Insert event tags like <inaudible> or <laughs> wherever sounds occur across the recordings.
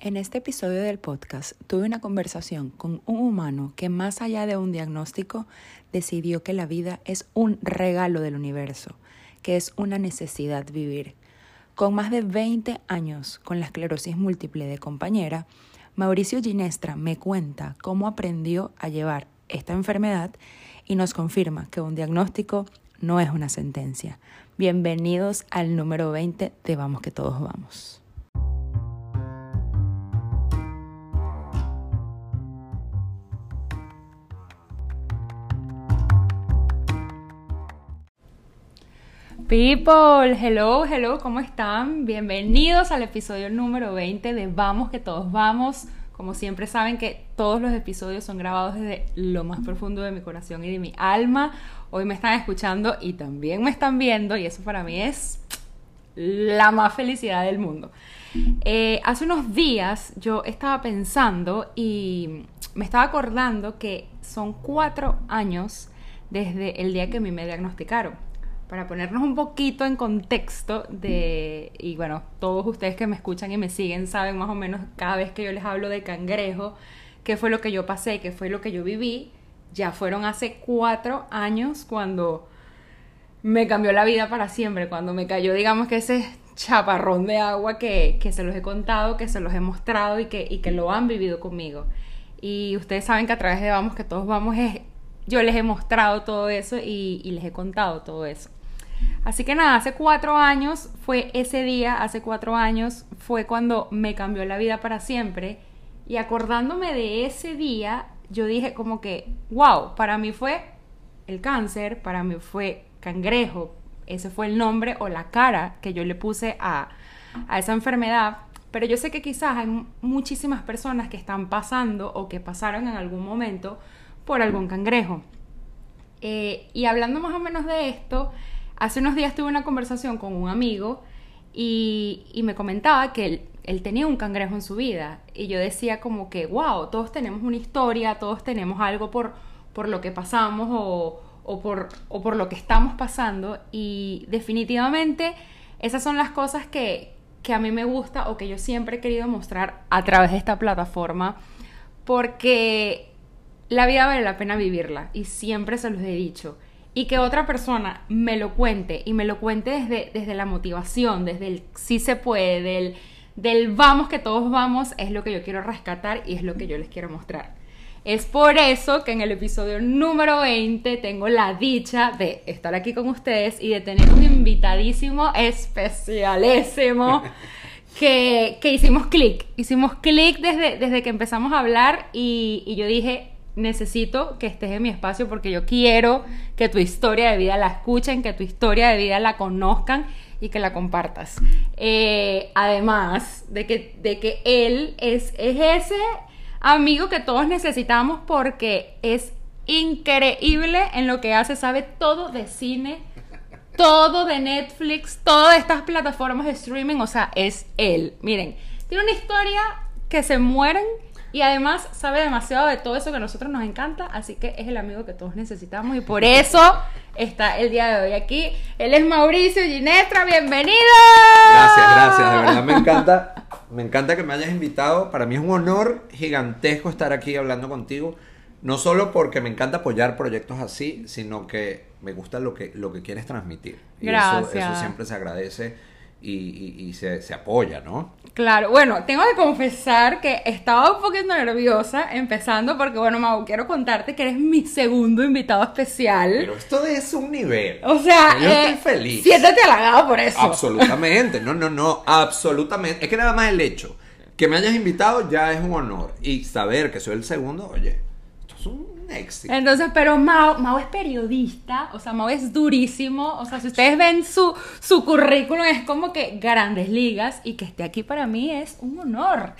En este episodio del podcast tuve una conversación con un humano que más allá de un diagnóstico decidió que la vida es un regalo del universo, que es una necesidad vivir. Con más de 20 años con la esclerosis múltiple de compañera, Mauricio Ginestra me cuenta cómo aprendió a llevar esta enfermedad y nos confirma que un diagnóstico no es una sentencia. Bienvenidos al número 20 de Vamos que todos vamos. People, hello, hello, ¿cómo están? Bienvenidos al episodio número 20 de Vamos que todos vamos. Como siempre saben que todos los episodios son grabados desde lo más profundo de mi corazón y de mi alma. Hoy me están escuchando y también me están viendo y eso para mí es la más felicidad del mundo. Eh, hace unos días yo estaba pensando y me estaba acordando que son cuatro años desde el día que a mí me diagnosticaron para ponernos un poquito en contexto de, y bueno, todos ustedes que me escuchan y me siguen saben más o menos cada vez que yo les hablo de cangrejo, qué fue lo que yo pasé, qué fue lo que yo viví, ya fueron hace cuatro años cuando me cambió la vida para siempre, cuando me cayó, digamos que ese chaparrón de agua que, que se los he contado, que se los he mostrado y que, y que lo han vivido conmigo. Y ustedes saben que a través de Vamos, que todos vamos, es, yo les he mostrado todo eso y, y les he contado todo eso. Así que nada, hace cuatro años fue ese día, hace cuatro años fue cuando me cambió la vida para siempre. Y acordándome de ese día, yo dije como que, wow, para mí fue el cáncer, para mí fue cangrejo, ese fue el nombre o la cara que yo le puse a, a esa enfermedad. Pero yo sé que quizás hay muchísimas personas que están pasando o que pasaron en algún momento por algún cangrejo. Eh, y hablando más o menos de esto, Hace unos días tuve una conversación con un amigo y, me comentaba que él, tenía un cangrejo en su vida. Y yo decía como que, wow, todos tenemos una historia, todos tenemos algo por, por lo que pasamos o, o, por, o por lo que estamos pasando. Y definitivamente esas son las cosas que, que a mí me gusta o que yo siempre he querido mostrar a través de esta plataforma. Porque la vida vale la pena vivirla y siempre se los he dicho y que otra persona me lo cuente y me lo cuente desde, desde la motivación, desde el sí se puede, del, del vamos que todos vamos, es lo que yo quiero rescatar y es lo que yo les quiero mostrar. Es por eso que en el episodio número 20 tengo la dicha de estar aquí con ustedes y de tener un invitadísimo especialísimo <laughs> que, que hicimos clic. Hicimos clic desde, desde que empezamos a hablar y, y yo dije, necesito que estés en mi espacio porque yo quiero que tu historia de vida la escuchen, que tu historia de vida la conozcan y que la compartas. Eh, además de que, de que él es, es ese amigo que todos necesitamos porque es increíble en lo que hace, sabe todo de cine, todo de Netflix, todas estas plataformas de streaming, o sea, es él. Miren, tiene una historia que se mueren y además sabe demasiado de todo eso que a nosotros nos encanta, así que es el amigo que todos necesitamos y por eso está el día de hoy aquí. Él es Mauricio Ginestra, bienvenido. Gracias, gracias, de verdad me encanta, me encanta que me hayas invitado. Para mí es un honor gigantesco estar aquí hablando contigo. No solo porque me encanta apoyar proyectos así, sino que me gusta lo que, lo que quieres transmitir. Y Gracias. Eso, eso siempre se agradece y, se, apoya, ¿no? Claro, bueno, tengo que confesar que estaba un poquito nerviosa empezando porque, bueno, Mau, quiero contarte que eres mi segundo invitado especial. Pero esto es un nivel. O sea, yo estoy eh, feliz. Siéntate halagado por eso. Absolutamente, no, no, no, absolutamente. Es que nada más el hecho que me hayas invitado ya es un honor. Y saber que soy el segundo, oye, esto es un entonces, pero Mao, es periodista, o sea, Mao es durísimo, o sea, si ustedes ven su, su currículum es como que grandes ligas y que esté aquí para mí es un honor.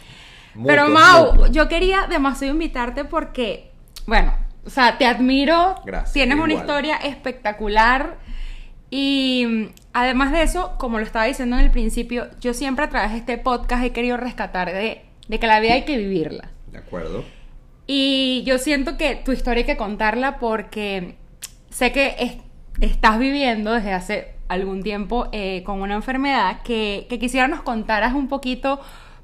pero Mao, yo quería demasiado invitarte porque, bueno, o sea, te admiro, tienes una historia espectacular y además de eso, como lo estaba diciendo en el principio, yo siempre a través de este podcast he querido rescatar de, de que la vida hay que vivirla. De acuerdo. Y yo siento que tu historia hay que contarla porque sé que estás viviendo desde hace algún tiempo eh, con una enfermedad que, que quisiera nos contaras un poquito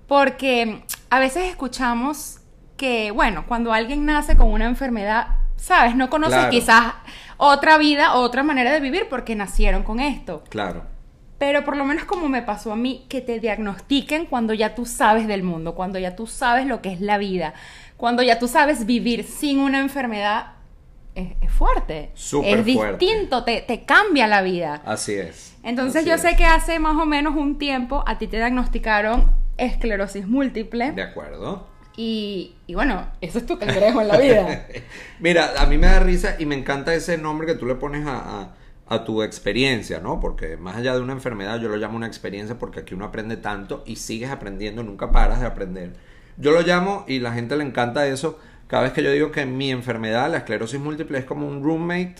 porque a veces escuchamos que, bueno, cuando alguien nace con una enfermedad, ¿sabes? No conoce Claro. quizás otra vida, otra manera de vivir porque nacieron con esto. Claro. Pero por lo menos como me pasó a mí, que te diagnostiquen cuando ya tú sabes del mundo, cuando ya tú sabes lo que es la vida, cuando ya tú sabes vivir sin una enfermedad, es, es fuerte. Súper es fuerte. distinto, te, te cambia la vida. Así es. Entonces Así yo es. sé que hace más o menos un tiempo a ti te diagnosticaron esclerosis múltiple. De acuerdo. Y, y bueno, eso es tu cangrejo en la vida. <laughs> Mira, a mí me da risa y me encanta ese nombre que tú le pones a, a- a tu experiencia, ¿no? Porque más allá de una enfermedad, yo lo llamo una experiencia porque aquí uno aprende tanto y sigues aprendiendo, nunca paras de aprender. Yo lo llamo y la gente le encanta eso. Cada vez que yo digo que mi enfermedad, la esclerosis múltiple, es como un roommate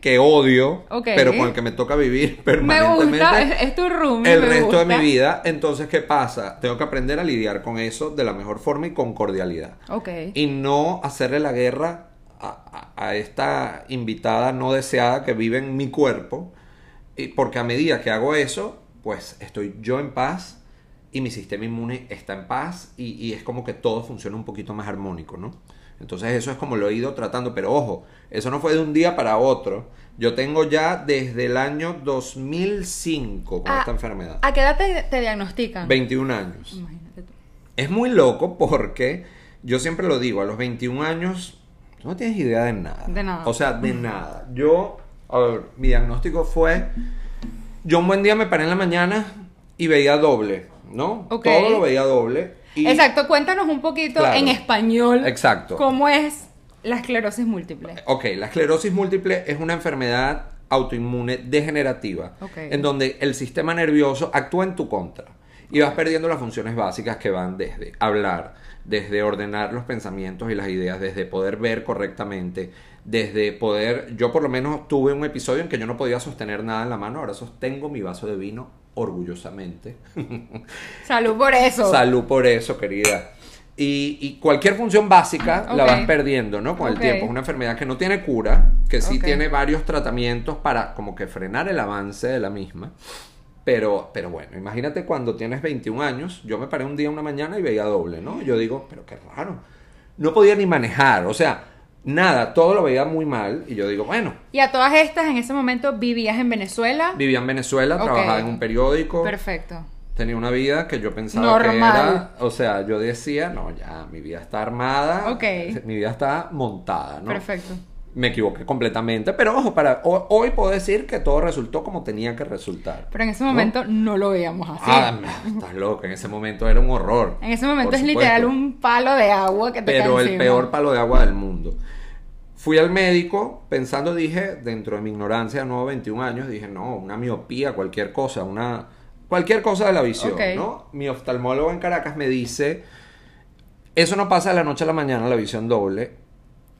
que odio, pero con el que me toca vivir <laughs> Me permanentemente gusta, es, es tu room. el me resto de mi vida. Entonces, ¿qué pasa? Tengo que aprender a lidiar con eso de la mejor forma y con cordialidad. Ok. Y no hacerle la guerra a, a- a esta invitada no deseada que vive en mi cuerpo. Y porque a medida que hago eso, pues estoy yo en paz y mi sistema inmune está en paz y, y es como que todo funciona un poquito más armónico, ¿no? Entonces eso es como lo he ido tratando, pero ojo, eso no fue de un día para otro. Yo tengo ya desde el año 2005 con Ah, esta enfermedad. ¿A qué edad te, te diagnostican? 21 años. Imagínate tú. Es muy loco porque yo siempre lo digo, a los 21 años tú no tienes idea de nada. De nada. O sea, de nada. Yo, a ver, mi diagnóstico fue, yo un buen día me paré en la mañana y veía doble, ¿no? Todo lo veía doble. y- Exacto, cuéntanos un poquito Claro. en español. Exacto. ¿Cómo es la esclerosis múltiple? Ok, la esclerosis múltiple es una enfermedad autoinmune degenerativa, Ok. en donde el sistema nervioso actúa en tu contra y vas perdiendo las funciones básicas que van desde hablar, desde ordenar los pensamientos y las ideas, desde poder ver correctamente, desde poder, yo por lo menos tuve un episodio en que yo no podía sostener nada en la mano, ahora sostengo mi vaso de vino orgullosamente. <laughs> Salud por eso. Salud por eso, querida. Y, y cualquier función básica la vas perdiendo, ¿no? Con el tiempo. Es una enfermedad que no tiene cura, que sí tiene varios tratamientos para como que frenar el avance de la misma. Pero, pero bueno, imagínate cuando tienes 21 años, yo me paré un día una mañana y veía doble, ¿no? Yo digo, pero qué raro. No podía ni manejar, o sea, nada, todo lo veía muy mal. Y yo digo, bueno, Y a todas estas, en ese momento, vivías en Venezuela. vivía en Venezuela, trabajaba en un periódico. Perfecto. Tenía una vida que yo pensaba que era, o sea, yo decía, no, ya, mi vida está armada, Ok. mi vida está montada, ¿no? Perfecto. Me equivoqué completamente, pero ojo, para ho- hoy puedo decir que todo resultó como tenía que resultar. Pero en ese momento no, lo veíamos así. Ah, estás loco, en ese momento era un horror. en ese momento es supuesto. literal un palo de agua que te Pero el peor palo de agua del mundo. Fui al médico pensando, dije, dentro de mi ignorancia de nuevo 21 años, dije, no, una miopía, cualquier cosa, una cualquier cosa de la visión, Ok. ¿no? Mi oftalmólogo en Caracas me dice, eso no pasa de la noche a la mañana, la visión doble,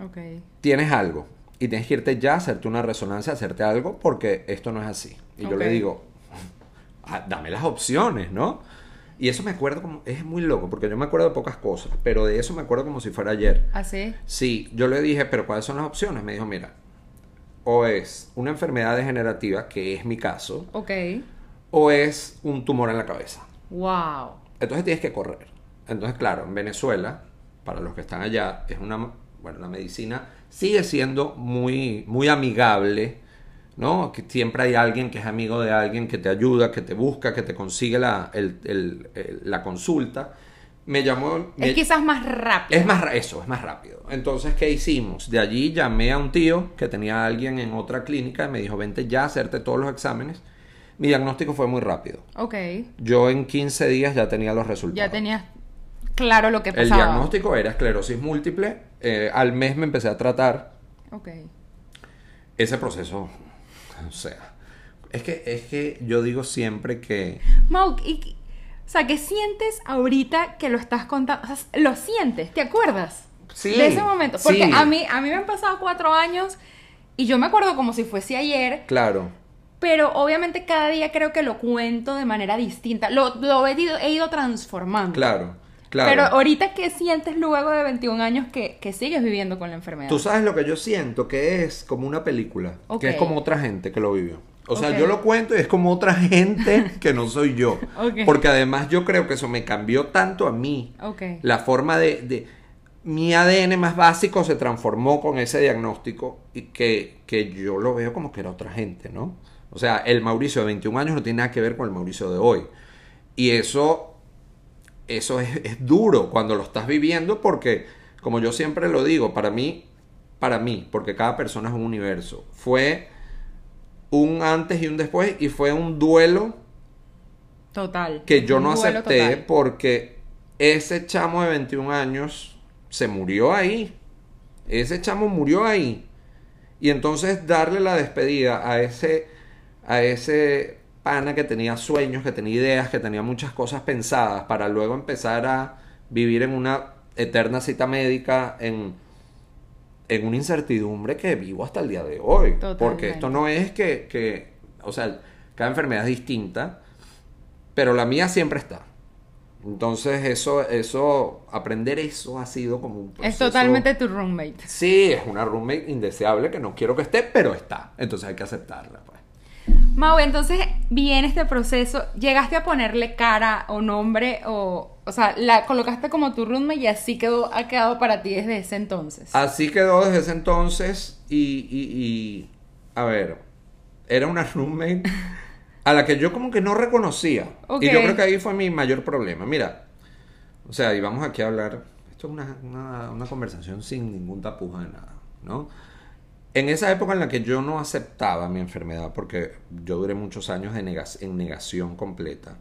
Ok. tienes algo y tienes que irte ya a hacerte una resonancia, hacerte algo, porque esto no es así. Y yo le digo, "Ah, dame las opciones, ¿no? Y eso me acuerdo como, es muy loco, porque yo me acuerdo de pocas cosas, pero de eso me acuerdo como si fuera ayer. Así. Sí, yo le dije, pero ¿cuáles son las opciones? Me dijo, mira, o es una enfermedad degenerativa, que es mi caso, Ok. o es un tumor en la cabeza. Wow. Entonces tienes que correr. Entonces, claro, en Venezuela, para los que están allá, es una, bueno, la medicina sigue siendo muy, muy amigable, ¿no? Que siempre hay alguien que es amigo de alguien que te ayuda, que te busca, que te consigue la, el- el- el- la consulta. Me llamó... Es quizás más rápido. es más, eso, es más rápido. Entonces, ¿qué hicimos? De allí llamé a un tío que tenía a alguien en otra clínica y me dijo, vente ya a hacerte todos los exámenes. Mi diagnóstico fue muy rápido. Ok. Yo en 15 días ya tenía los resultados. Ya tenías claro lo que El pasaba. diagnóstico era esclerosis múltiple. Eh, al mes me empecé a tratar. Ok. Ese proceso, o sea, es que, es que yo digo siempre que... Mau, y- o sea, ¿qué sientes ahorita que lo estás contando? O sea, lo sientes, ¿te acuerdas? Sí, De ese momento. Porque sí. a, mí, a mí me han pasado cuatro años y yo me acuerdo como si fuese ayer, Claro, pero obviamente cada día creo que lo cuento de manera distinta. Lo, lo he, ido, he ido transformando. claro, claro. Pero ahorita, ¿qué sientes luego de 21 años que, que sigues viviendo con la enfermedad? Tú sabes lo que yo siento, que es como una película, que es como otra gente que lo vivió. O sea, yo lo cuento y es como otra <laughs> gente que no soy yo. Porque además yo creo que eso me cambió tanto a mí. La forma de, de- Mi ADN más básico se transformó con ese diagnóstico y que, que yo lo veo como que era otra gente, ¿no? O sea, el Mauricio de 21 años no tiene nada que ver con el Mauricio de hoy. Y eso, eso es, es duro cuando lo estás viviendo porque, como yo siempre lo digo, para mí, para mí, porque cada persona es un universo, fue un antes y un después y fue un duelo Total. que yo no acepté total. porque ese chamo de 21 años se murió ahí. Ese chamo murió ahí. Y entonces darle la despedida a ese a ese pana que tenía sueños, que tenía ideas, que tenía muchas cosas pensadas para luego empezar a vivir en una eterna cita médica en en una incertidumbre que vivo hasta el día de hoy. Porque esto no es que, que, o sea, cada enfermedad es distinta, pero la mía siempre está. Entonces eso, eso, aprender eso ha sido como un Es proceso- totalmente tu roommate. Sí, es una roommate indeseable que no quiero que esté, pero está. Entonces hay que aceptarla, pues. Mau, entonces viene este proceso, llegaste a ponerle cara o nombre o, o sea, la colocaste como tu roommate y así quedó, ha quedado para ti desde ese entonces. Así quedó desde ese entonces y, y- y, a ver, era una roommate a la que yo como que no reconocía. Y yo creo que ahí fue mi mayor problema. Mira, o sea, y vamos aquí a hablar, esto es una, una, una conversación sin ningún tapujo de nada, ¿no? En esa época en la que yo no aceptaba mi enfermedad, porque yo duré muchos años de negas- en negación completa,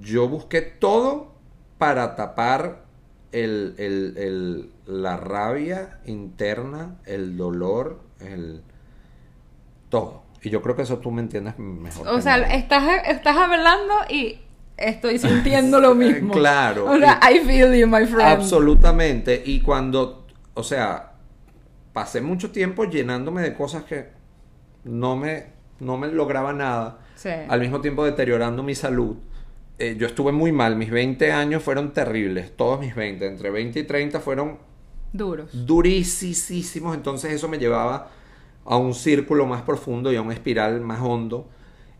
yo busqué todo para tapar el, el- el- la rabia interna, el dolor, el todo. Y yo creo que eso tú me entiendes mejor. o sea, nadie. estás, estás hablando y estoy sintiendo lo <laughs> mismo. Claro. O sea, I feel you, my friend. Absolutamente. Y cuando, o sea, pasé mucho tiempo llenándome de cosas que no me, no me lograba nada. Sí. Al mismo tiempo deteriorando mi salud. Eh, yo estuve muy mal. Mis 20 años fueron terribles. Todos mis 20. Entre 20 y 30 fueron Duros. durísimos. Entonces eso me llevaba a un círculo más profundo y a una espiral más hondo.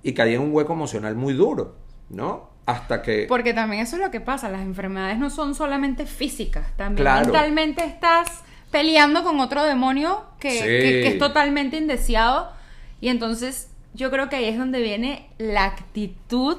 Y caí en un hueco emocional muy duro, ¿no? Hasta que... Porque también eso es lo que pasa, las enfermedades no son solamente físicas, también Claro. mentalmente estás peleando con otro demonio que, Sí. que- que es totalmente indeseado y entonces yo creo que ahí es donde viene la actitud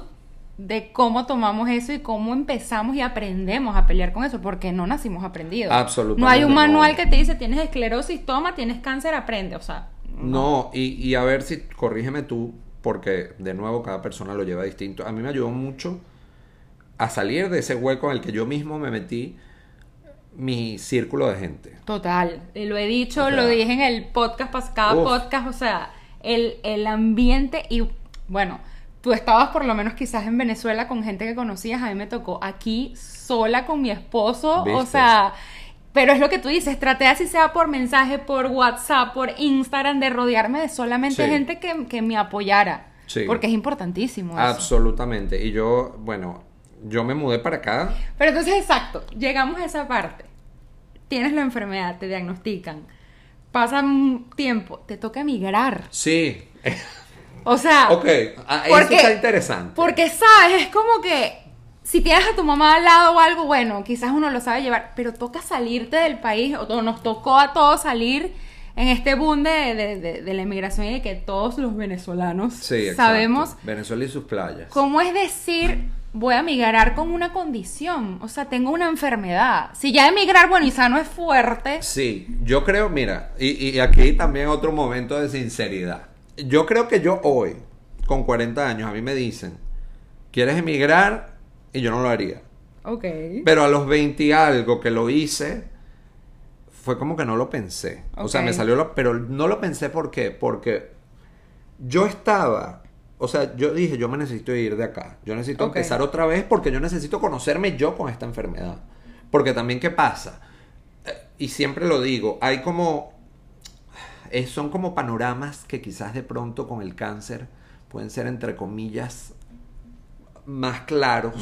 de cómo tomamos eso y cómo empezamos y aprendemos a pelear con eso, porque no nacimos aprendidos. Absolutamente No hay un no. manual que te dice tienes esclerosis, toma, tienes cáncer, aprende, o sea. No, y, y a ver si, corrígeme tú, porque de nuevo cada persona lo lleva distinto. A mí me ayudó mucho a salir de ese hueco en el que yo mismo me metí mi círculo de gente. Total, lo he dicho, O sea, lo dije en el podcast, cada uf. podcast, o sea, el, el ambiente y bueno, tú estabas por lo menos quizás en Venezuela con gente que conocías, a mí me tocó aquí sola con mi esposo, o sea, pero es lo que tú dices, traté así sea por mensaje, por WhatsApp, por Instagram, de rodearme de solamente Sí. gente que, que me apoyara, Sí. porque es importantísimo. eso. Absolutamente. Y yo, bueno, yo me mudé para acá. Pero entonces, exacto, llegamos a esa parte. Tienes la enfermedad, te diagnostican. Pasa un tiempo, te toca emigrar. Sí. O sea, <laughs> ok, ah, eso porque- está interesante. porque sabes, es como que si tienes a tu mamá al lado o algo, bueno, quizás uno lo sabe llevar, pero toca salirte del país, o nos tocó a todos salir en este boom de, de- de- de la emigración y de que todos los venezolanos Sí, sabemos Venezuela y sus playas. ¿Cómo es decir, voy a migrar con una condición? O sea, tengo una enfermedad. Si ya emigrar, bueno, y sano es fuerte. Sí, yo creo, mira, y, y aquí también otro momento de sinceridad. Yo creo que yo hoy, con 40 años, a mí me dicen, ¿quieres emigrar? Y yo no lo haría. Ok. Pero a los 20 y algo que lo hice, fue como que no lo pensé. O sea, me salió lo... Pero no lo pensé ¿por qué? Porque yo estaba... O sea, yo dije, yo me necesito ir de acá. Yo necesito empezar otra vez porque yo necesito conocerme yo con esta enfermedad. Porque también, ¿qué pasa? Eh, Y siempre lo digo, hay como... eh, son como panoramas que quizás de pronto con el cáncer pueden ser, entre comillas, más claros.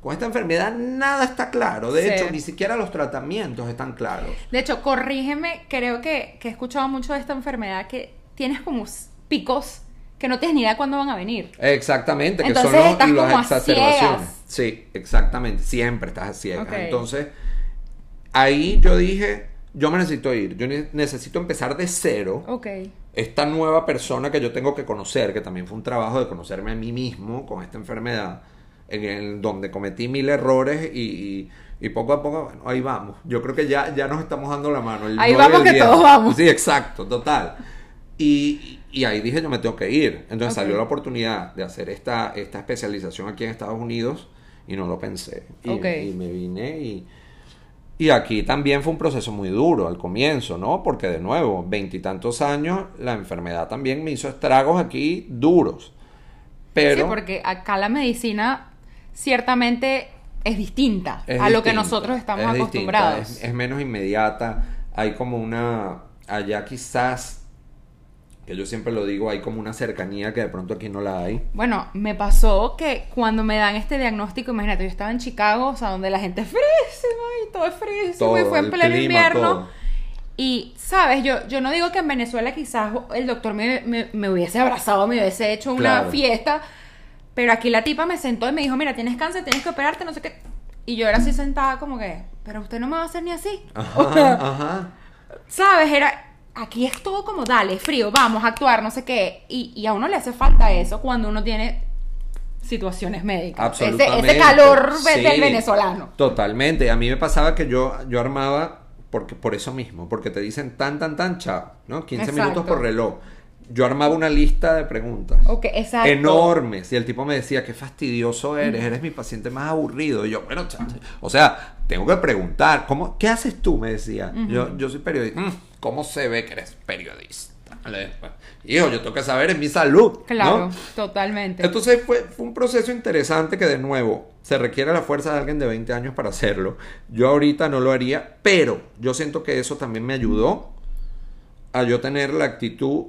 Con esta enfermedad nada está claro. De Sí. hecho, ni siquiera los tratamientos están claros. De hecho, corrígeme, creo que, que he escuchado mucho de esta enfermedad que tienes como picos que no tienes ni idea cuándo van a venir. Exactamente, que Entonces son los- estás como a las exacerbaciones. Sí, exactamente, siempre estás a ciegas. Entonces, ahí yo dije, yo me necesito ir, yo ne- necesito empezar de cero. Ok. esta nueva persona que yo tengo que conocer, que también fue un trabajo de conocerme a mí mismo con esta enfermedad, en el donde cometí mil errores y, y- y poco a poco, bueno, ahí vamos. Yo creo que ya, ya nos estamos dando la mano. el Ahí 9 y vamos que 10. todos vamos. Sí, exacto, total. Y, y ahí dije, yo me tengo que ir. Entonces Ok. salió la oportunidad de hacer esta, esta especialización aquí en Estados Unidos y no lo pensé. Y, Ok. y me vine y... Y aquí también fue un proceso muy duro al comienzo, ¿no? Porque de nuevo, veintitantos años, la enfermedad también me hizo estragos aquí duros. Pero Sí, porque acá la medicina ciertamente es distinta es a lo que distinta, nosotros estamos es distinta, acostumbrados. Es, es menos inmediata. Hay como una. Allá quizás, que yo siempre lo digo, hay como una cercanía que de pronto aquí no la hay. Bueno, me pasó que cuando me dan este diagnóstico, imagínate, yo estaba en Chicago, o sea, donde la gente es frísima y todo es frísimo Todo, y fue en pleno clima, invierno. todo. Y, ¿sabes? Yo, yo no digo que en Venezuela quizás el doctor me, me- me hubiese abrazado, me hubiese hecho una Claro. fiesta, pero aquí la tipa me sentó y me dijo, mira, tienes cáncer, tienes que operarte, no sé qué. Y yo era así sentada como que, pero usted no me va a hacer ni así. O sea, Ajá, <laughs> ajá. ¿Sabes? Era. Aquí es todo como, dale, frío, vamos a actuar, no sé qué. Y, y a uno le hace falta eso cuando uno tiene situaciones médicas. Ese, Absolutamente. ese calor Sí, del venezolano. Totalmente. A mí me pasaba que yo, yo armaba, porque, por eso mismo, porque te dicen tan, tan, tan, chao, ¿no? 15 Exacto. minutos por reloj. Yo armaba una lista de preguntas. Ok, exacto. Enormes. Y el tipo me decía, qué fastidioso eres, eres mi paciente más aburrido. Y yo, bueno, cha- o sea, tengo que preguntar, ¿cómo, ¿qué haces tú? Me decía. yo, yo soy periodista. "Mm, ¿Cómo se ve que eres periodista? Hijo, yo tengo que saber en mi salud. ¿no? Claro, totalmente. Entonces fue, fue un proceso interesante que de nuevo se requiere la fuerza de alguien de 20 años para hacerlo. Yo ahorita no lo haría, pero yo siento que eso también me ayudó a yo tener la actitud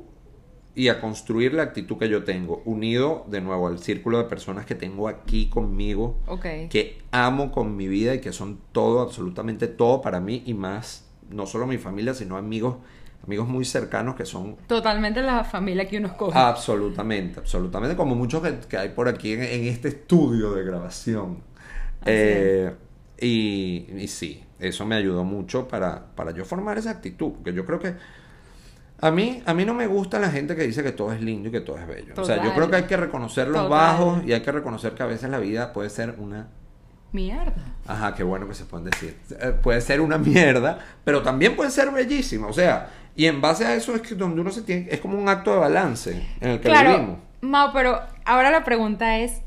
y a construir la actitud que yo tengo, unido de nuevo al círculo de personas que tengo aquí conmigo, ok. que amo con mi vida y que son todo, absolutamente todo para mí y más, no solo mi familia, sino amigos, amigos muy cercanos que son Totalmente la familia que uno escoge. Absolutamente, absolutamente, como muchos que, que hay por aquí en, en este estudio de grabación. Eh, y, y sí, eso me ayudó mucho para, para yo formar esa actitud, porque yo creo que a mí, a mí no me gusta la gente que dice que todo es lindo y que todo es bello. O sea, yo creo que hay que reconocer los Total. bajos y hay que reconocer que a veces la vida puede ser una Mierda. Ajá, qué bueno que se pueden decir. Eh, Puede ser una mierda, pero también puede ser bellísima. O sea, y en base a eso es que donde uno se tiene, es como un acto de balance en el que Claro, vivimos. Mau, pero ahora la pregunta es,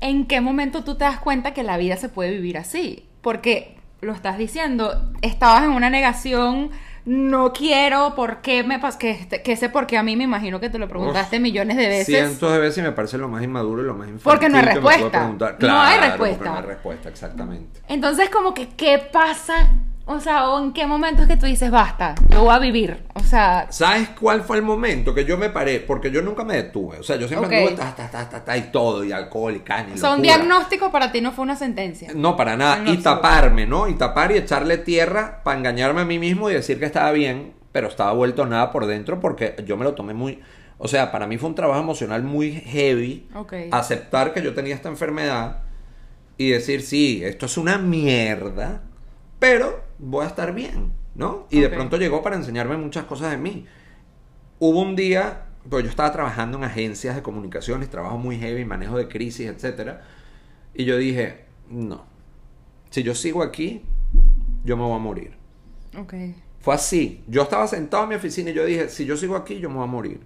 ¿en qué momento tú te das cuenta que la vida se puede vivir así? Porque lo estás diciendo, estabas en una negación, no quiero, ¿por qué me pasa? Que, que ese por qué a mí me imagino que te lo preguntaste Uf, millones de veces. Cientos de veces y me parece lo más inmaduro y lo más infantil Porque no hay respuesta. No hay respuesta. No hay respuesta, exactamente. Entonces, como que, ¿qué pasa? O sea, ¿o en qué momento es que tú dices, basta, yo voy a vivir? O sea, ¿Sabes cuál fue el momento que yo me paré? Porque yo nunca me detuve. O sea, yo siempre Ok. anduve ta, ta, ta, ta, y todo, y alcohol, y caña, y o sea, un diagnóstico para ti no fue una sentencia. No, para nada. Y taparme, ¿no? Y tapar y echarle tierra para engañarme a mí mismo y decir que estaba bien, pero estaba vuelto nada por dentro porque yo me lo tomé muy... O sea, para mí fue un trabajo emocional muy heavy. Ok. Aceptar que yo tenía esta enfermedad y decir, sí, esto es una mierda, pero voy a estar bien, ¿no? Y de pronto llegó para enseñarme muchas cosas de mí. Hubo un día, pues yo estaba trabajando en agencias de comunicaciones, trabajo muy heavy, manejo de crisis, etcétera, y yo dije, no, si yo sigo aquí, yo me voy a morir. Ok. Fue así. Yo estaba sentado en mi oficina y yo dije, si yo sigo aquí, yo me voy a morir.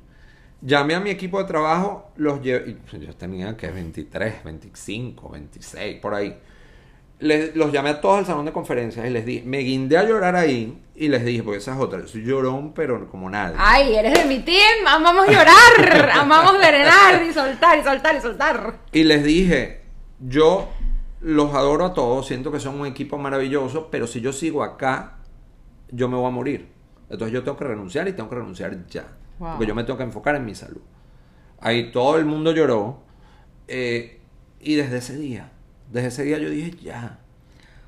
Llamé a mi equipo de trabajo, los llevé, pues, yo tenía que 23, 25, 26, por ahí. Les- los llamé a todos al salón de conferencias y les dije, me guindé a llorar ahí y les dije, porque esa es otra, soy llorón, pero como nadie. Ay, eres de mi team, amamos llorar, <laughs> amamos drenar y soltar y soltar y soltar. Y les dije, yo los adoro a todos, siento que son un equipo maravilloso, pero si yo sigo acá, yo me voy a morir. Entonces yo tengo que renunciar y tengo que renunciar ya. Wow. Porque yo me tengo que enfocar en mi salud. Ahí todo el mundo lloró. eh, y desde ese día, desde ese día yo dije, ya.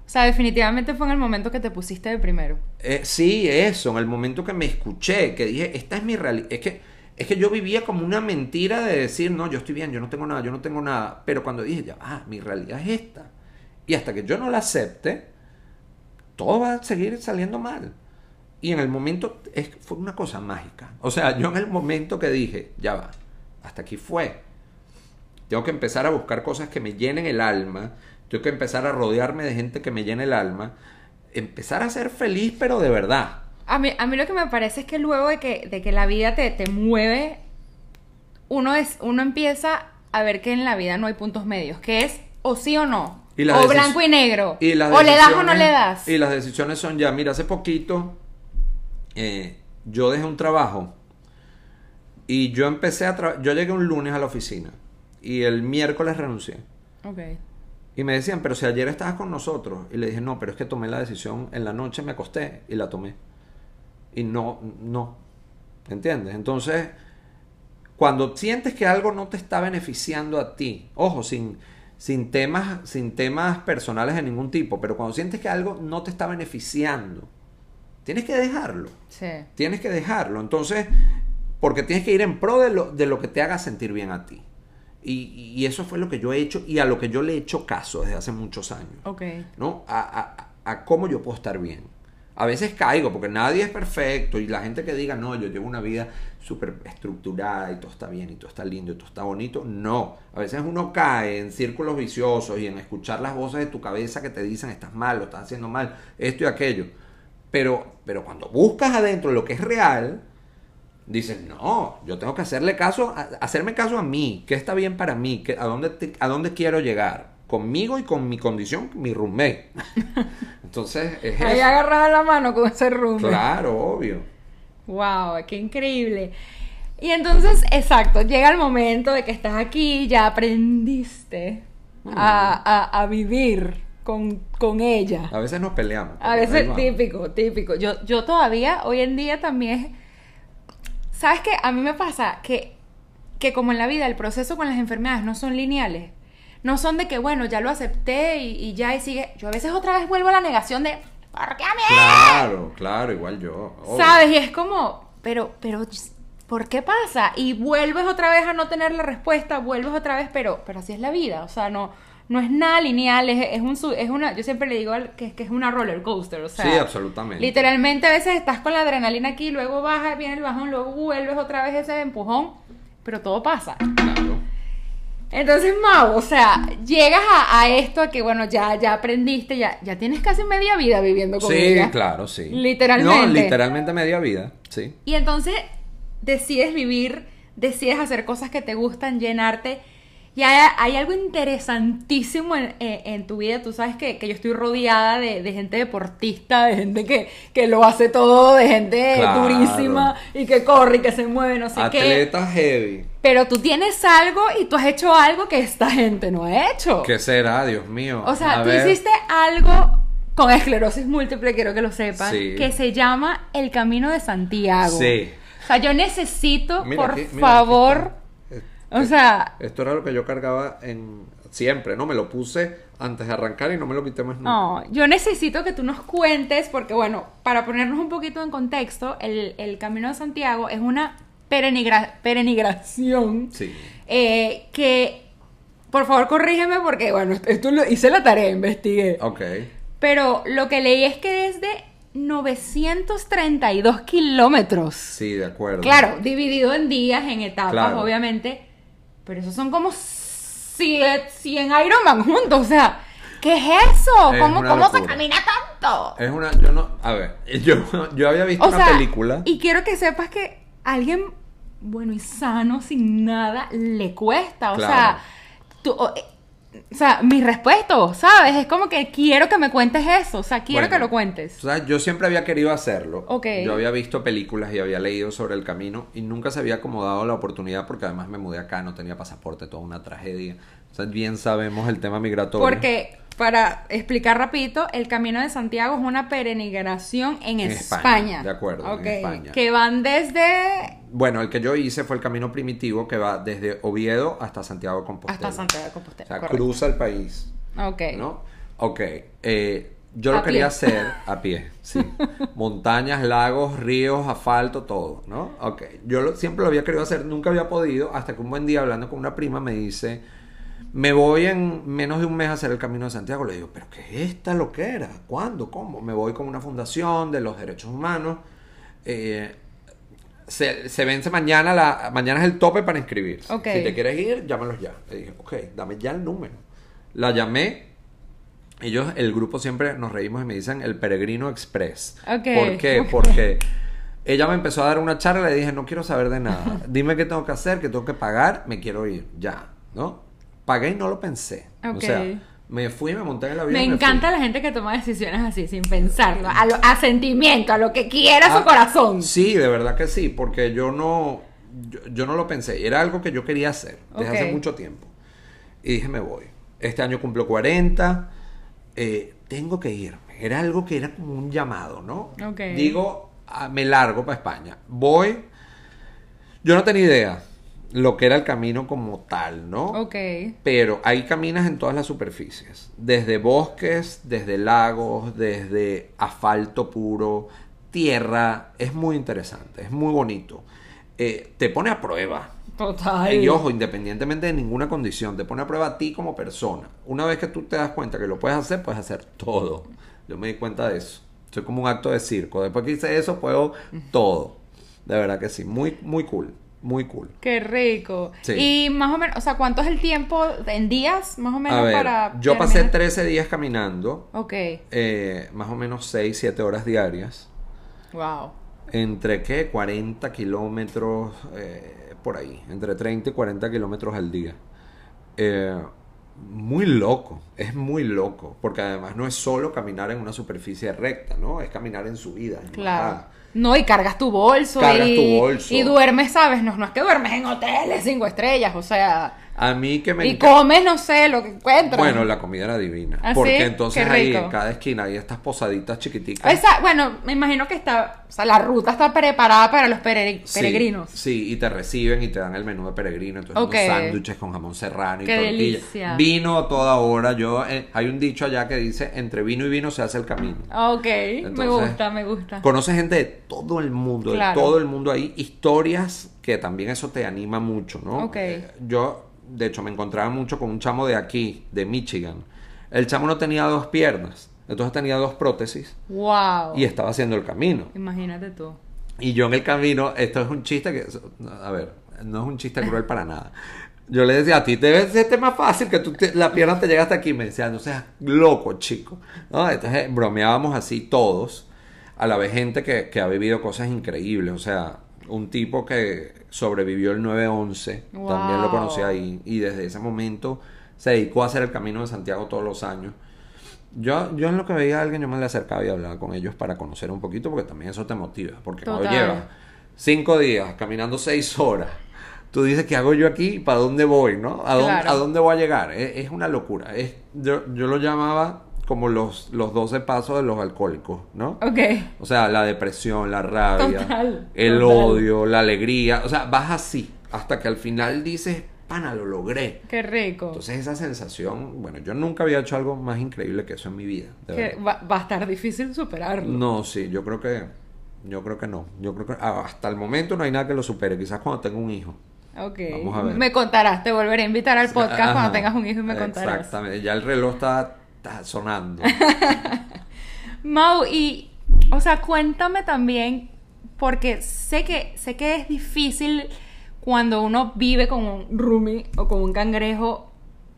O sea, definitivamente fue en el momento que te pusiste de primero. Eh, sí, eso, en el momento que me escuché, que dije, esta es mi realidad. Es que es que yo vivía como una mentira de decir, no, yo estoy bien, yo no tengo nada, yo no tengo nada. Pero cuando dije, ya, ah, mi realidad es esta. Y hasta que yo no la acepte, todo va a seguir saliendo mal. Y en el momento, es, fue una cosa mágica. O sea, yo en el momento que dije, ya va, hasta aquí fue. Tengo que empezar a buscar cosas que me llenen el alma. Tengo que empezar a rodearme de gente que me llene el alma. Empezar a ser feliz, pero de verdad. A mí, a mí lo que me parece es que luego de que, de que la vida te, te mueve, uno, es, uno empieza a ver que en la vida no hay puntos medios, que es o sí o no, o blanco y negro, Y o le das o no le das. Y las decisiones son ya, mira, hace poquito eh, yo dejé un trabajo y yo empecé a trabajar, yo llegué un lunes a la oficina y el miércoles renuncié. Ok. Y me decían, pero si ayer estabas con nosotros. Y le dije, no, pero es que tomé la decisión en la noche, me acosté y la tomé. Y no, no. ¿Entiendes? Entonces, cuando sientes que algo no te está beneficiando a ti, ojo, sin, sin, temas, sin temas personales de ningún tipo, pero cuando sientes que algo no te está beneficiando, tienes que dejarlo. Sí. Tienes que dejarlo. Entonces, porque tienes que ir en pro de lo, de lo que te haga sentir bien a ti. Y, y eso fue lo que yo he hecho y a lo que yo le he hecho caso desde hace muchos años. Ok. ¿No? A, a- a cómo yo puedo estar bien. A veces caigo porque nadie es perfecto y la gente que diga, no, yo llevo una vida súper estructurada y todo está bien y todo está lindo y todo está bonito. No, a veces uno cae en círculos viciosos y en escuchar las voces de tu cabeza que te dicen, estás mal, lo estás haciendo mal, esto y aquello. Pero, pero cuando buscas adentro lo que es real, dices, no, yo tengo que hacerle caso, a- hacerme caso a mí, qué está bien para mí, qué- a, dónde te- a dónde quiero llegar, conmigo y con mi condición, mi roommate. <laughs> Entonces, es Ahí eso. la mano con ese rumbo. Claro, obvio. Wow, qué increíble. Y entonces, exacto, llega el momento de que estás aquí, ya aprendiste a, a- a vivir con, con ella. A veces nos peleamos. A veces típico, típico. Yo, yo todavía, hoy en día también. ¿Sabes qué? A mí me pasa que, que como en la vida el proceso con las enfermedades no son lineales. No son de que, bueno, ya lo acepté y, y ya y sigue. Yo a veces otra vez vuelvo a la negación de, ¿por qué a mí? Claro, claro, igual yo. obvio. ¿Sabes? Y es como, pero, pero, ¿por qué pasa? Y vuelves otra vez a no tener la respuesta, vuelves otra vez, pero, pero así es la vida. O sea, no, no es nada lineal, es, es un, es una, yo siempre le digo que, que es una roller coaster. O sea, Sí, absolutamente. Literalmente a veces estás con la adrenalina aquí, luego baja, viene el bajón, luego vuelves otra vez ese empujón, pero todo pasa. Claro. Entonces, Mau, o sea, llegas a, a esto a que, bueno, ya, ya aprendiste, ya, ya tienes casi media vida viviendo con Sí, ella. claro, sí. Literalmente. No, literalmente media vida, sí. Y entonces decides vivir, decides hacer cosas que te gustan, llenarte. Y hay, hay algo interesantísimo en, en- en tu vida. Tú sabes que, que yo estoy rodeada de, de gente deportista, de gente que, que lo hace todo, de gente Claro. durísima y que corre y que se mueve, no sé qué. Atleta heavy. Pero tú tienes algo y tú has hecho algo que esta gente no ha hecho. ¿Qué será, Dios mío? O sea, A tú ver. hiciste algo con esclerosis múltiple, quiero que lo sepan, Sí. que se llama El Camino de Santiago. Sí. O sea, yo necesito, Mira por aquí, favor, o sea, Esto era lo que yo cargaba en siempre, ¿no? Me lo puse antes de arrancar y no me lo quité más nunca. no, yo necesito que tú nos cuentes, porque bueno, para ponernos un poquito en contexto, el, el Camino de Santiago es una perenigra- perenigración Sí. eh, que, por favor, corrígeme porque, bueno, esto lo hice la tarea, investigué. Ok. Pero lo que leí es que es de 932 kilómetros. Sí, de acuerdo. Claro, dividido en días, en etapas, Claro. obviamente. Pero esos son como 100, 100 Ironman juntos. O sea, ¿qué es eso? Es ¿Cómo, cómo se camina tanto? Es una, yo no, a ver, <laughs> yo, yo había visto O una sea, película. y quiero que sepas que alguien bueno y sano, sin nada, le cuesta. O Claro. sea, tú, o, sea, mi respeto, ¿sabes? Es como que quiero que me cuentes eso. O sea, quiero Bueno, que lo cuentes. O sea, yo siempre había querido hacerlo. Ok. Yo había visto películas y había leído sobre el camino y nunca se había acomodado la oportunidad porque además me mudé acá, no tenía pasaporte, toda una tragedia. O sea, bien sabemos el tema migratorio. Porque, para explicar rapidito, el Camino de Santiago es una peregrinación en, En España. España, de acuerdo, en España. Que van desde Bueno, el que yo hice fue el camino primitivo que va desde Oviedo hasta Santiago de Compostela. hasta Santiago de O Compostela. sea, correcto. cruza el país. Ok. ¿No? Ok. eh, Yo lo quería hacer <laughs> a pie, sí. Montañas, lagos, ríos, asfalto, todo, ¿no? Ok. Yo lo- siempre lo había querido hacer, nunca había podido, hasta que un buen día hablando con una prima me dice, me voy en menos de un mes a hacer el Camino de Santiago. Le digo, ¿pero qué es esta loquera? ¿Cuándo? ¿Cómo? Me voy con una fundación de los derechos humanos. Eh, se, se vence mañana, la, mañana es el tope para inscribirse. Ok. Si te quieres ir, llámalos ya. Le dije, ok, dame ya el número. La llamé. Ellos, el grupo siempre nos reímos y me dicen el Peregrino Express. Ok. ¿Por qué? <laughs> Porque ella me empezó a dar una charla y le dije, no quiero saber de nada. Dime qué tengo que hacer, qué tengo que pagar, me quiero ir. Ya, ¿no? Pagué y no lo pensé. O Ok. sea, me fui, me monté en el avión. Me y encanta la gente que toma decisiones así, sin pensarlo, a, lo- a sentimiento, a lo que quiera su Ah, corazón. Sí, de verdad que sí, porque yo no, yo, yo no lo pensé. Era algo que yo quería hacer desde hace mucho tiempo. Y dije, me voy. Este año cumplo 40, eh, tengo que irme. Era algo que era como un llamado, ¿no? Ok. Digo, ah, me largo para España. Voy. Yo no tenía idea lo que era el camino como tal, ¿no? Ok. Pero hay caminas en todas las superficies, desde bosques, desde lagos, desde asfalto puro, tierra, es muy interesante, es muy bonito. Eh, te pone a prueba. Total. Y ojo, independientemente de ninguna condición, te pone a prueba a ti como persona. Una vez que tú te das cuenta que lo puedes hacer, puedes hacer todo. Yo me di cuenta de eso. Soy como un acto de circo. Después que hice eso, puedo todo. De verdad que sí. Muy, muy cool. Muy cool. Qué rico. Sí. Y más o menos, o sea, ¿cuánto es el tiempo en días, más o menos, A ver, para. yo pasé terminar? 13 días caminando. Ok. eh, más o menos 6, 7 horas diarias. Wow. Entre qué? 40 kilómetros eh, por ahí. Entre 30 y 40 kilómetros al día. Eh, muy loco. Es muy loco. Porque además no es solo caminar en una superficie recta, ¿no? Es caminar en subida. en Claro. No, y cargas tu bolso. Cargas y, tu bolso. Y duermes, ¿sabes? No, no es que duermes en hoteles cinco estrellas, o sea. A mí que me y comes, no sé, lo que encuentras. Bueno, la comida era divina. ¿Ah, porque sí? entonces ahí en cada esquina hay estas posaditas chiquiticas. Esa, bueno, me imagino que está, o sea, la ruta está preparada para los pere- Sí, peregrinos. Sí, y te reciben y te dan el menú de peregrino. Entonces, Ok. unos sándwiches con jamón serrano y Qué tortilla. delicia. Vino a toda hora. Yo, eh, hay un dicho allá que dice: entre vino y vino se hace el camino. Ok, me gusta, me gusta. Conoces gente de todo el mundo, Claro. de todo el mundo ahí. Historias que también eso te anima mucho, ¿no? Ok. Eh, yo, de hecho, me encontraba mucho con un chamo de aquí, de Michigan. El chamo no tenía dos piernas, entonces tenía dos prótesis Wow. y estaba haciendo el camino. Imagínate tú. Y yo en el camino, esto es un chiste que, a ver, no es un chiste cruel para nada. Yo le decía, a ti te debe ser más fácil que tú te- la pierna te llega hasta aquí. Me decía, no seas loco, chico. ¿No? Entonces bromeábamos así todos. A la vez gente que, que ha vivido cosas increíbles. O sea, un tipo que sobrevivió el 9-11, también lo conocí ahí. Y desde ese momento se dedicó a hacer el Camino de Santiago todos los años. Yo, yo en lo que veía a alguien, yo me le acercaba y hablaba con ellos para conocer un poquito, porque también eso te motiva. Porque cuando llevas cinco días caminando seis horas, tú dices, ¿qué hago yo aquí? ¿Para dónde voy? ¿no? ¿A, dónde, Claro. a dónde voy a llegar? Es, es una locura. Es, yo, yo lo llamaba como los, los 12 pasos de los alcohólicos, ¿no? Ok. O sea, la depresión, la rabia, Total, el total. odio, la alegría. O sea, vas así, hasta que al final dices, pana, lo logré. Qué rico. Entonces esa sensación, bueno, yo nunca había hecho algo más increíble que eso en mi vida. de que va, va a estar difícil superarlo. No, sí, yo creo que, yo creo que no. Yo creo que ah, hasta el momento no hay nada que lo supere. Quizás cuando tenga un hijo. Ok. Vamos a ver. Me contarás, te volveré a invitar al podcast Ajá, cuando tengas un hijo y me contarás. Exactamente. Ya el reloj está, está sonando. <laughs> Mau, y, o sea, cuéntame también, porque sé que, sé que es difícil cuando uno vive con un roomie o con un cangrejo.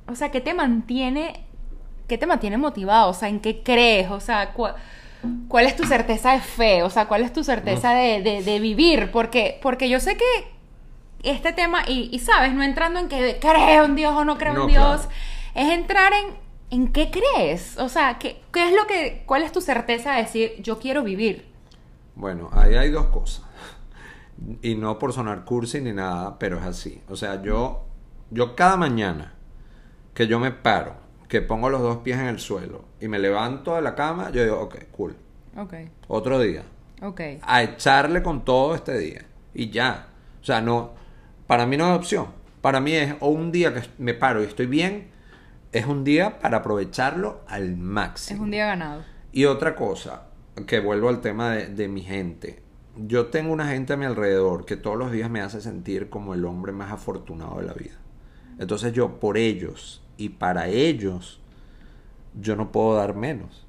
O sea, ¿qué te mantiene, qué te mantiene motivado? O sea, ¿en qué crees? O sea, cu- ¿cuál es tu certeza de fe? O sea, ¿cuál es tu certeza de, de- de vivir? Porque, porque yo sé que este tema, y, y sabes, no entrando en que creo en Dios o no creo No, en Dios, claro. es entrar en, en qué crees. O sea, ¿qué, qué es lo que, cuál es tu certeza de decir, yo quiero vivir? Bueno, ahí hay dos cosas. Y no por sonar cursi ni nada, pero es así. O sea, yo, yo cada mañana que yo me paro, que pongo los dos pies en el suelo y me levanto de la cama, yo digo, ok, cool. Ok, Otro día. ok. A echarle con todo este día. Y ya. O sea, no. Para mí no es opción. Para mí es o un día que me paro y estoy bien, es un día para aprovecharlo al máximo. Es un día ganado. Y otra cosa, que vuelvo al tema de, de mi gente. Yo tengo una gente a mi alrededor que todos los días me hace sentir como el hombre más afortunado de la vida. Entonces yo por ellos y para ellos, yo no puedo dar menos.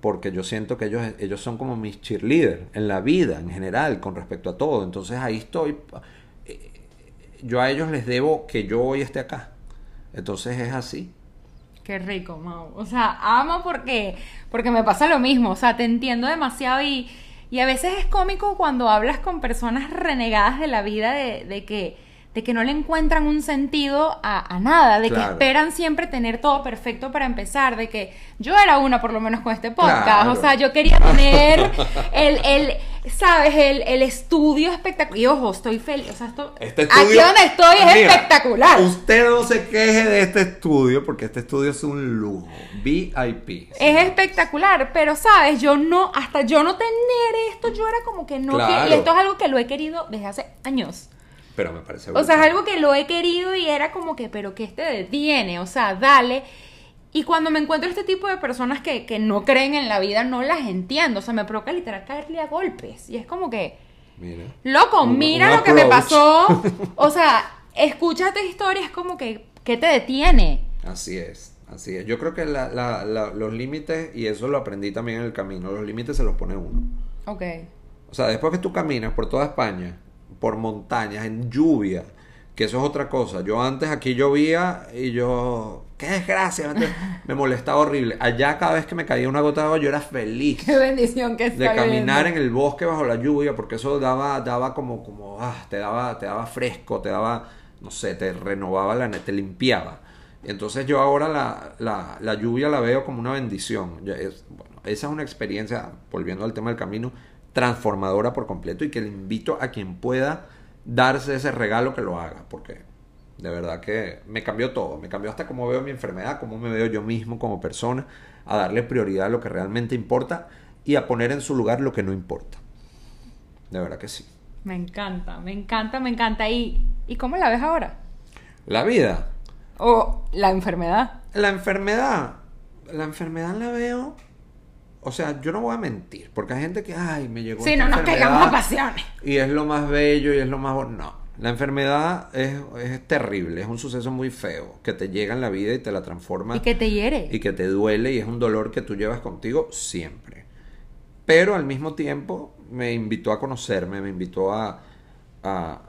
Porque yo siento que ellos, ellos son como mis cheerleaders en la vida en general con respecto a todo. Entonces ahí estoy. eh, Yo a ellos les debo que yo hoy esté acá. Entonces es así. Qué rico, Mau. O sea, amo porque, porque me pasa lo mismo. O sea, te entiendo demasiado y, y a veces es cómico cuando hablas con personas renegadas de la vida de, de que, de que no le encuentran un sentido a, a nada, de que esperan siempre tener todo perfecto para empezar, de que yo era una por lo menos con este podcast. Claro. O sea, yo quería tener el, el ¿sabes? El, el estudio espectacular. Y ojo, estoy feliz. O sea, esto, Este aquí donde estoy es Mira, espectacular. Usted no se queje de este estudio porque este estudio es un lujo. VIP. Es espectacular, pero sabes, yo no, hasta yo no tener esto, yo era como que no, Claro. que- y esto es algo que lo he querido desde hace años. Pero me parece O sea, es algo que lo he querido y era como que, pero ¿qué te detiene? O sea, dale. Y cuando me encuentro este tipo de personas que, que no creen en la vida, no las entiendo. O sea, me provoca literal caerle a golpes. Y es como que, Mira. loco, Un- mira un lo que me pasó. <laughs> O sea, escúchate historia, es como que, ¿qué te detiene? Así es, así es. Yo creo que la- la- la- los límites, y eso lo aprendí también en el camino, los límites se los pone uno. Ok. O sea, después que tú caminas por toda España, por montañas, en lluvia, que eso es otra cosa. Yo antes aquí llovía y yo, qué desgracia, <laughs> me- molestaba horrible. Allá cada vez que me caía una gota de agua yo era feliz Qué bendición que de caminar en el bosque bajo la lluvia, porque eso daba, daba como, como, ah, te daba, te daba fresco, te daba, no sé, te renovaba la, te limpiaba. Entonces yo ahora la, la, la lluvia la veo como una bendición. Es- bueno, esa es una experiencia, volviendo al tema del camino, transformadora por completo y que le invito a quien pueda darse ese regalo que lo haga, porque de verdad que me cambió todo, me cambió hasta cómo veo mi enfermedad, cómo me veo yo mismo como persona, a darle prioridad a lo que realmente importa y a poner en su lugar lo que no importa. De verdad que sí. Me encanta, me encanta, me encanta. ¿Y, ¿y cómo la ves ahora? La vida, O la enfermedad. la enfermedad, la enfermedad la veo, o sea, yo no voy a mentir, porque hay gente que, ay, me llegó Sí, esta no nos caigamos a pasiones. y es lo más bello y es lo más no la enfermedad es, es terrible es un suceso muy feo que te llega en la vida y te la transforma Y que te hiere. y que te duele y es un dolor que tú llevas contigo siempre. Pero al mismo tiempo me invitó a conocerme, me invitó a, a,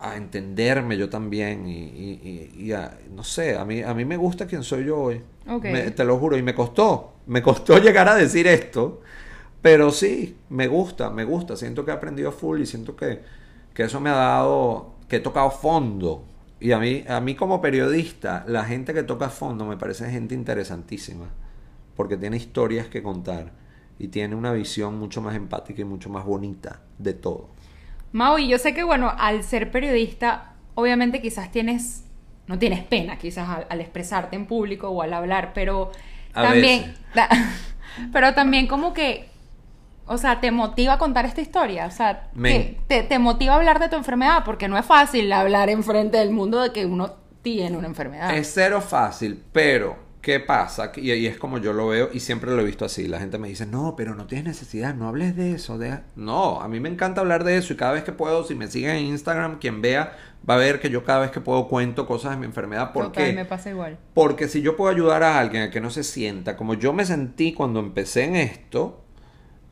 a entenderme yo también y, y- y- y a, no sé, a mí, a mí me gusta quien soy yo hoy. Me- te lo juro, y me costó, me costó <laughs> llegar a decir esto, pero sí, me gusta, me gusta, siento que he aprendido full y siento que, que eso me ha dado, que he tocado fondo. Y a mí, a mí como periodista, la gente que toca fondo me parece gente interesantísima, porque tiene historias que contar y tiene una visión mucho más empática y mucho más bonita de todo. Mau, y yo sé que, bueno, al ser periodista, obviamente quizás tienes, no tienes pena quizás al, al expresarte en público o al hablar, pero A también, la- <laughs> pero también como que, o sea, te motiva a contar esta historia, o sea, te, te- te motiva a hablar de tu enfermedad, porque no es fácil hablar enfrente del mundo de que uno tiene una enfermedad. Es cero fácil, pero ¿qué pasa? Y, y es como yo lo veo y siempre lo he visto así. La gente me dice, no, pero no tienes necesidad, no hables de eso. deja-". No, a mí me encanta hablar de eso y cada vez que puedo, si me siguen en Instagram, quien vea va a ver que yo cada vez que puedo cuento cosas de mi enfermedad. ¿Por Total, qué? me pasa igual. Porque si yo puedo ayudar a alguien a que no se sienta como yo me sentí cuando empecé en esto,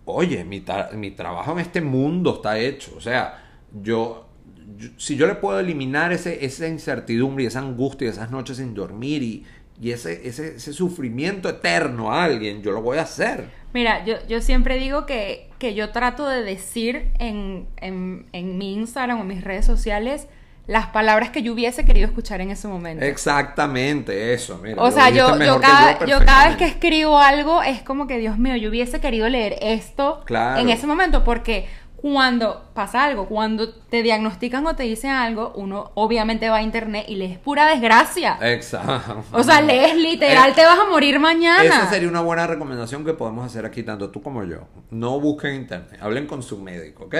oye, mi, tra- mi trabajo en este mundo está hecho. O sea, yo, yo- si yo le puedo eliminar ese, esa incertidumbre y esa angustia y esas noches sin dormir y, y ese, ese, ese sufrimiento eterno a alguien, yo lo voy a hacer. Mira, yo, yo siempre digo que, que yo trato de decir en, en, en mi Instagram o en mis redes sociales las palabras que yo hubiese querido escuchar en ese momento. Exactamente eso. Mira, O sea, yo, yo, cada, yo cada vez que escribo algo es como que, Dios mío, yo hubiese querido leer esto Claro. en ese momento porque cuando pasa algo, cuando te diagnostican o te dicen algo, uno obviamente va a internet y lees pura desgracia. Exacto. O sea, lees literal, te vas a morir mañana. Esa sería una buena recomendación que podemos hacer aquí, tanto tú como yo. No busquen internet, hablen con su médico, ¿ok?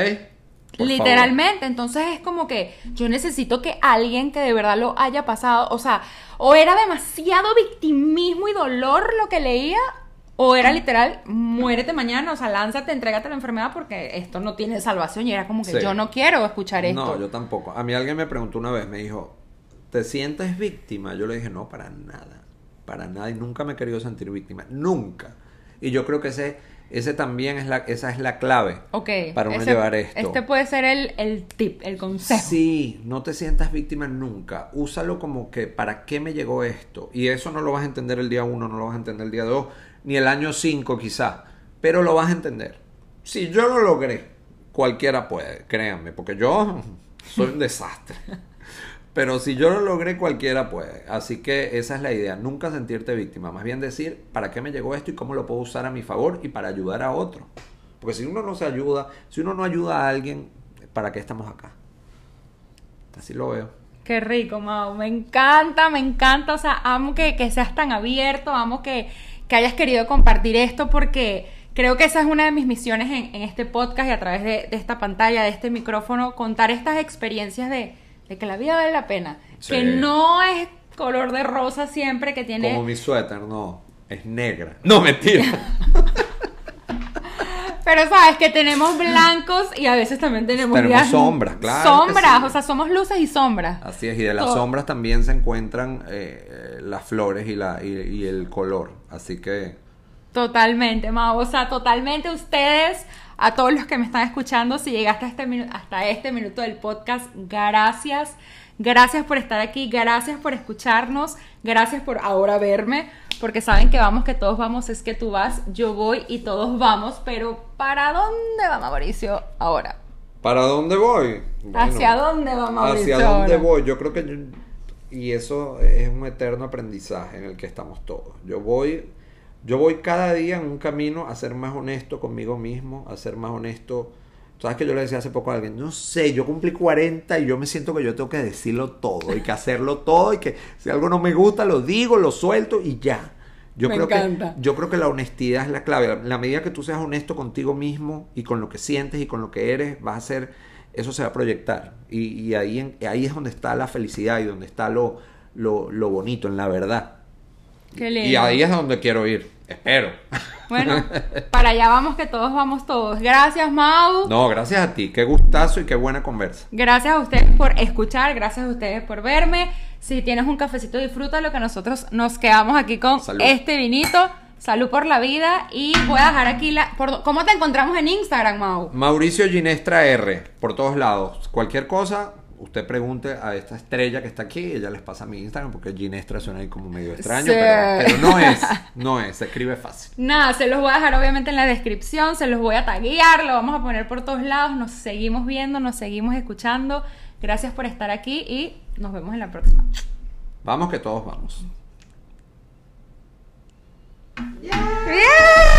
Por Literalmente, entonces es como que yo necesito que alguien que de verdad lo haya pasado, o sea, o era demasiado victimismo y dolor lo que leía, O era literal, muérete mañana, o sea, lánzate, entrégate la enfermedad porque esto no tiene salvación. Y era como que Sí. yo no quiero escuchar esto. No, yo tampoco. A mí alguien me preguntó una vez, me dijo, ¿te sientes víctima? Yo le dije, no, para nada. Para nada. Y nunca me he querido sentir víctima. Nunca. Y yo creo que ese, ese también es la, esa es la clave. Para uno ese- llevar esto. Este puede ser el, el tip, el consejo. Sí, no te sientas víctima nunca. Úsalo como que, ¿para qué me llegó esto? Y eso no lo vas a entender el día uno, no lo vas a entender el día dos, ni el año cinco quizás. Pero lo vas a entender. Si yo lo logré, cualquiera puede, créanme, porque yo <laughs> soy un desastre. Pero si yo lo logré, cualquiera puede. Así que esa es la idea, nunca sentirte víctima. Más bien decir, ¿para qué me llegó esto y cómo lo puedo usar a mi favor y para ayudar a otro? Porque si uno no se ayuda, si uno no ayuda a alguien, ¿para qué estamos acá? Así lo veo. Qué rico, Mau. Me encanta, me encanta. O sea, amo que, que seas tan abierto, amo que, que hayas querido compartir esto porque creo que esa es una de mis misiones en, en este podcast y a través de, de esta pantalla, de este micrófono, contar estas experiencias de, de que la vida vale la pena. Sí. Que no es color de rosa siempre, que tiene... Como mi suéter, no, es negra. <laughs> No, mentira. Pero sabes que tenemos blancos y a veces también tenemos, Tenemos días- sombras, claro Sombras, sí. o sea, somos luces y sombras. Así es, y de las Todo. sombras también se encuentran eh, las flores y, la, y, y el color. Así que Totalmente, Mau. O sea, totalmente ustedes, a todos los que me están escuchando, si llegaste a este hasta este minuto del podcast, gracias. Gracias por estar aquí, gracias por escucharnos, gracias por ahora verme, porque saben que vamos, que todos vamos, es que tú vas, yo voy y todos vamos, pero ¿para dónde va Mauricio ahora? ¿Para dónde voy? Bueno, ¿Hacia dónde va Mauricio ¿Hacia dónde ahora? voy? Yo creo que... yo- y eso es un eterno aprendizaje en el que estamos todos. Yo voy, yo voy cada día en un camino a ser más honesto conmigo mismo, a ser más honesto. ¿Sabes que yo le decía hace poco a alguien? No sé, yo cumplí 40 y yo me siento que yo tengo que decirlo todo y que hacerlo todo y que si algo no me gusta lo digo, lo suelto y ya. Yo Me creo encanta. que yo creo que la honestidad es la clave. La, la medida que tú seas honesto contigo mismo y con lo que sientes y con lo que eres, vas a ser eso se va a proyectar. Y, y ahí, en- ahí es donde está la felicidad y donde está lo, lo, lo bonito, en la verdad. Qué lindo. Y ahí es donde quiero ir. Espero. Bueno, para allá vamos, que todos vamos todos. Gracias, Mau. No, gracias a ti. Qué gustazo y qué buena conversa. Gracias a ustedes por escuchar, gracias a ustedes por verme. Si tienes un cafecito, disfruta lo que nosotros nos quedamos aquí con Salud. este vinito. Salud por la vida. Y voy a dejar aquí la. por- ¿Cómo te encontramos en Instagram, Mau? Mauricio Ginestra R, por todos lados. Cualquier cosa, usted pregunte a esta estrella que está aquí, ella les pasa mi Instagram, porque Ginestra suena ahí como medio extraño, Sí. pero, pero no es, <laughs> no es, se escribe fácil. Nada, se los voy a dejar obviamente en la descripción, se los voy a taguear, lo vamos a poner por todos lados. Nos seguimos viendo, nos seguimos escuchando. Gracias por estar aquí y nos vemos en la próxima. Vamos que todos vamos. ¡Bien!